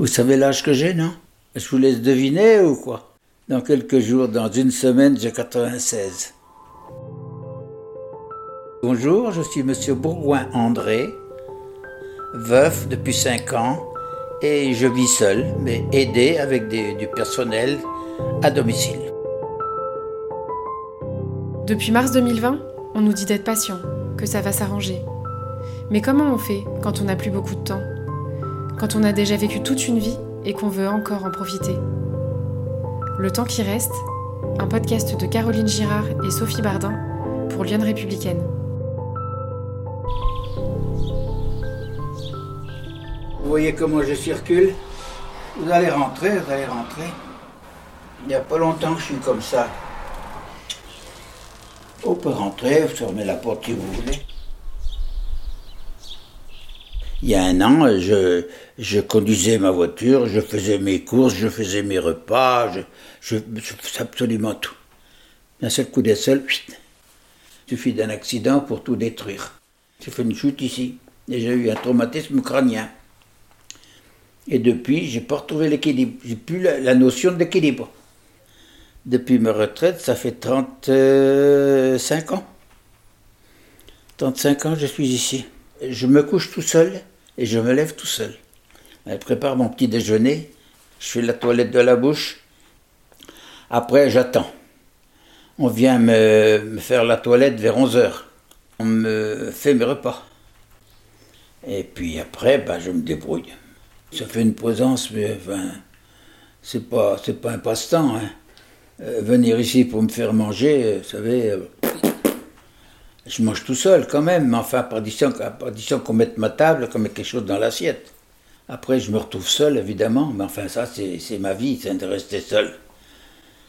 Vous savez l'âge que j'ai, non? Je vous laisse deviner ou quoi? Dans quelques jours, dans une semaine, j'ai 96. Bonjour, je suis Monsieur Bourgoin André, veuf depuis 5 ans, et je vis seul, mais aidé avec du personnel à domicile. Depuis mars 2020, on nous dit d'être patient, que ça va s'arranger. Mais comment on fait quand on n'a plus beaucoup de temps? Quand on a déjà vécu toute une vie et qu'on veut encore en profiter Le temps qui reste, un podcast de Caroline Girard et Sophie Bardin pour Lyon Républicaine. Vous voyez comment je circule? Vous allez rentrer, vous allez rentrer. Il n'y a pas longtemps que je suis comme ça. On peut rentrer, vous fermez la porte si vous voulez. Il y a un an, je, conduisais ma voiture, je faisais mes courses, je faisais mes repas, je, faisais absolument tout. D'un seul coup seul, il suffit d'un accident pour tout détruire. J'ai fait une chute ici et j'ai eu un traumatisme crânien. Et depuis, j'ai pas retrouvé l'équilibre. J'ai plus la notion de l'équilibre. Depuis ma retraite, ça fait 35 ans. 35 ans, je suis ici. Je me couche tout seul et je me lève tout seul. Je prépare mon petit déjeuner, je fais la toilette de la bouche. Après, j'attends. On vient me, faire la toilette vers 11 heures. On me fait mes repas. Et puis après, ben, je me débrouille. Ça fait une présence, mais enfin, c'est pas, pas un passe-temps. Hein. Euh, venir ici pour me faire manger, euh, vous savez, euh, je mange tout seul quand même, mais enfin, à condition, qu'on mette ma table, qu'on mette quelque chose dans l'assiette. Après, je me retrouve seul, évidemment, mais enfin, ça, c'est ma vie, c'est de rester seul.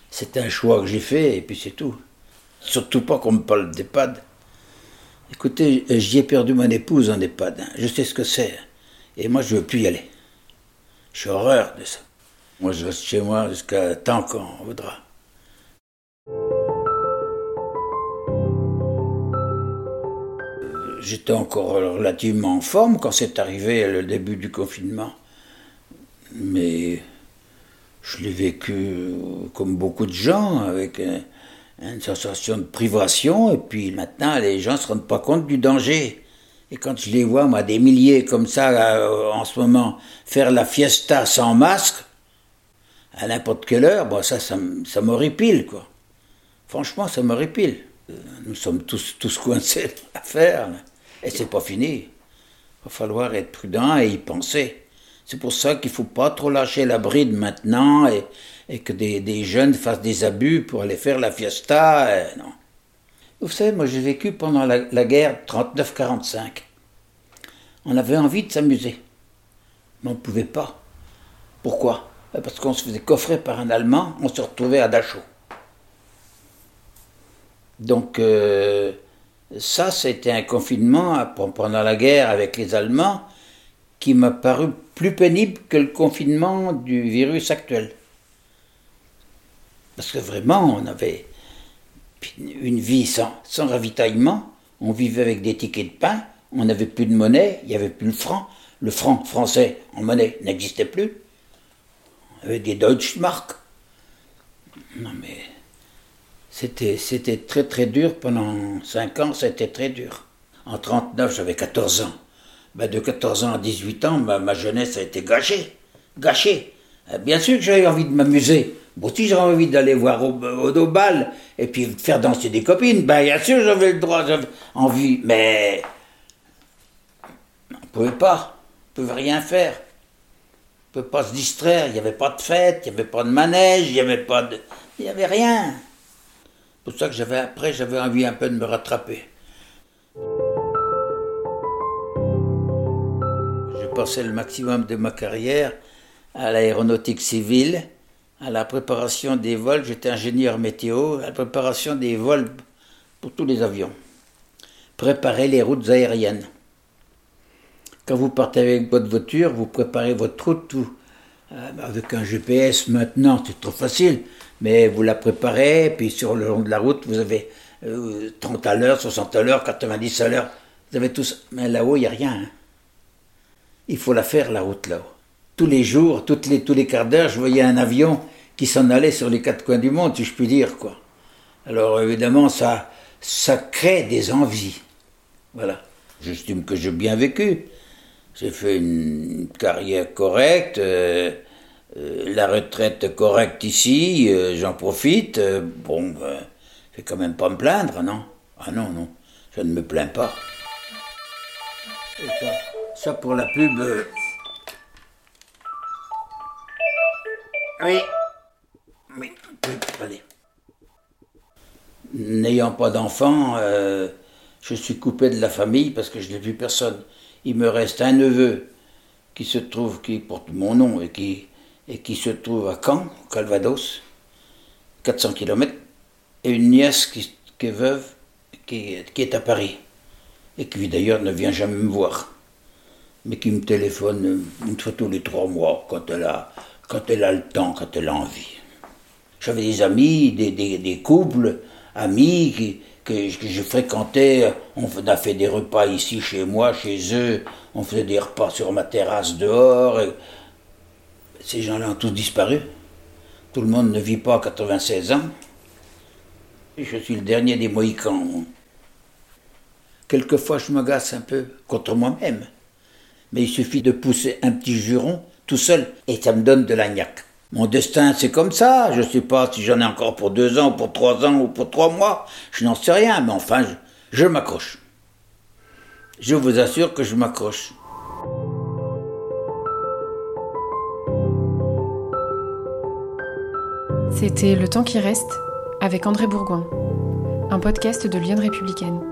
C'est un choix que j'ai fait, et puis c'est tout. Surtout pas qu'on me parle d'EHPAD. Écoutez, j'y ai perdu mon épouse en EHPAD. Hein. Je sais ce que c'est. Et moi, je veux plus y aller. J'ai horreur de ça. Moi, je reste chez moi jusqu'à tant qu'on voudra. J'étais encore relativement en forme quand c'est arrivé le début du confinement. Mais je l'ai vécu comme beaucoup de gens, avec une sensation de privation, et puis maintenant les gens ne se rendent pas compte du danger. Et quand je les vois, moi, des milliers comme ça, euh, en ce moment, faire la fiesta sans masque, à n'importe quelle heure, bon, ça, ça, ça m'horripile, quoi. Franchement, ça m'horripile. Euh, nous sommes tous, tous coincés à faire. Et c'est pas fini. Il va falloir être prudent et y penser. C'est pour ça qu'il ne faut pas trop lâcher la bride maintenant et, que des, jeunes fassent des abus pour aller faire la fiesta. non. Vous savez, moi j'ai vécu pendant la, la guerre 39-45. On avait envie de s'amuser. Mais on ne pouvait pas. Pourquoi? Parce qu'on se faisait coffrer par un Allemand, on se retrouvait à Dachau. Donc, euh, ça, c'était un confinement pendant la guerre avec les Allemands qui m'a paru plus pénible que le confinement du virus actuel. Parce que vraiment, on avait une vie sans, ravitaillement, on vivait avec des tickets de pain, on n'avait plus de monnaie, il n'y avait plus le franc. Le franc français en monnaie n'existait plus. On avait des Deutschmark. Non mais c'était, c'était très très dur pendant 5 ans, c'était très dur. En 39, j'avais 14 ans. Ben, de 14 ans à 18 ans, ma, jeunesse a été gâchée. Gâchée. Euh, bien sûr que j'avais envie de m'amuser. Bon, si j'avais envie d'aller voir au, au, bal et puis faire danser des copines, ben bien sûr j'avais le droit, j'avais envie, mais on ne pouvait pas, on ne pouvait rien faire. On ne pouvait pas se distraire, il n'y avait pas de fête, il n'y avait pas de manège, il n'y avait pas de... Il n'y avait rien pour ça que j'avais après j'avais envie un peu de me rattraper. J'ai passé le maximum de ma carrière à l'aéronautique civile, à la préparation des vols. J'étais ingénieur météo, à la préparation des vols pour tous les avions. Préparer les routes aériennes. Quand vous partez avec votre voiture, vous préparez votre route tout. Euh, avec un GPS maintenant, c'est trop facile mais vous la préparez, puis sur le long de la route, vous avez 30 euh, à l'heure, 60 à l'heure, 90 à l'heure, vous avez tout ça. Mais là-haut, il n'y a rien. Hein. Il faut la faire, la route là-haut. tous les jours, tous les quarts d'heure, je voyais un avion qui s'en allait sur les quatre coins du monde, si je puis dire, quoi. Alors évidemment, ça, ça crée des envies. Voilà. J'estime que j'ai bien vécu. J'ai fait une carrière correcte, euh, la retraite correcte ici, euh, j'en profite. bon, ben, je vais quand même pas me plaindre, non? Ah non, non, je ne me plains pas. Ça, pour la pub. Oui. Oui, oui, allez. N'ayant pas d'enfant, je suis coupé de la famille parce que je n'ai vu personne. Il me reste un neveu qui se trouve, qui porte mon nom et qui, et qui se trouve à Caen, au Calvados, 400 km, et une nièce qui, est veuve, qui, est à Paris, et qui d'ailleurs ne vient jamais me voir, mais qui me téléphone une fois tous les trois mois quand elle a, quand elle a le temps, quand elle a envie. J'avais des amis, des, couples, amis que, je fréquentais, on a fait des repas ici chez moi, chez eux, on faisait des repas sur ma terrasse dehors. Ces gens-là ont tous disparu. Tout le monde ne vit pas à 96 ans. Je suis le dernier des Mohicans. Quelquefois, je m'agace un peu contre moi-même. Mais il suffit de pousser un petit juron tout seul et ça me donne de l'agnac. Mon destin, c'est comme ça. Je ne sais pas si j'en ai encore pour deux ans, pour trois ans ou pour trois mois. Je n'en sais rien, mais enfin, je m'accroche. Je vous assure que je m'accroche. C'était Le temps qui reste avec André Bourgoin, un podcast de Lyon républicaine.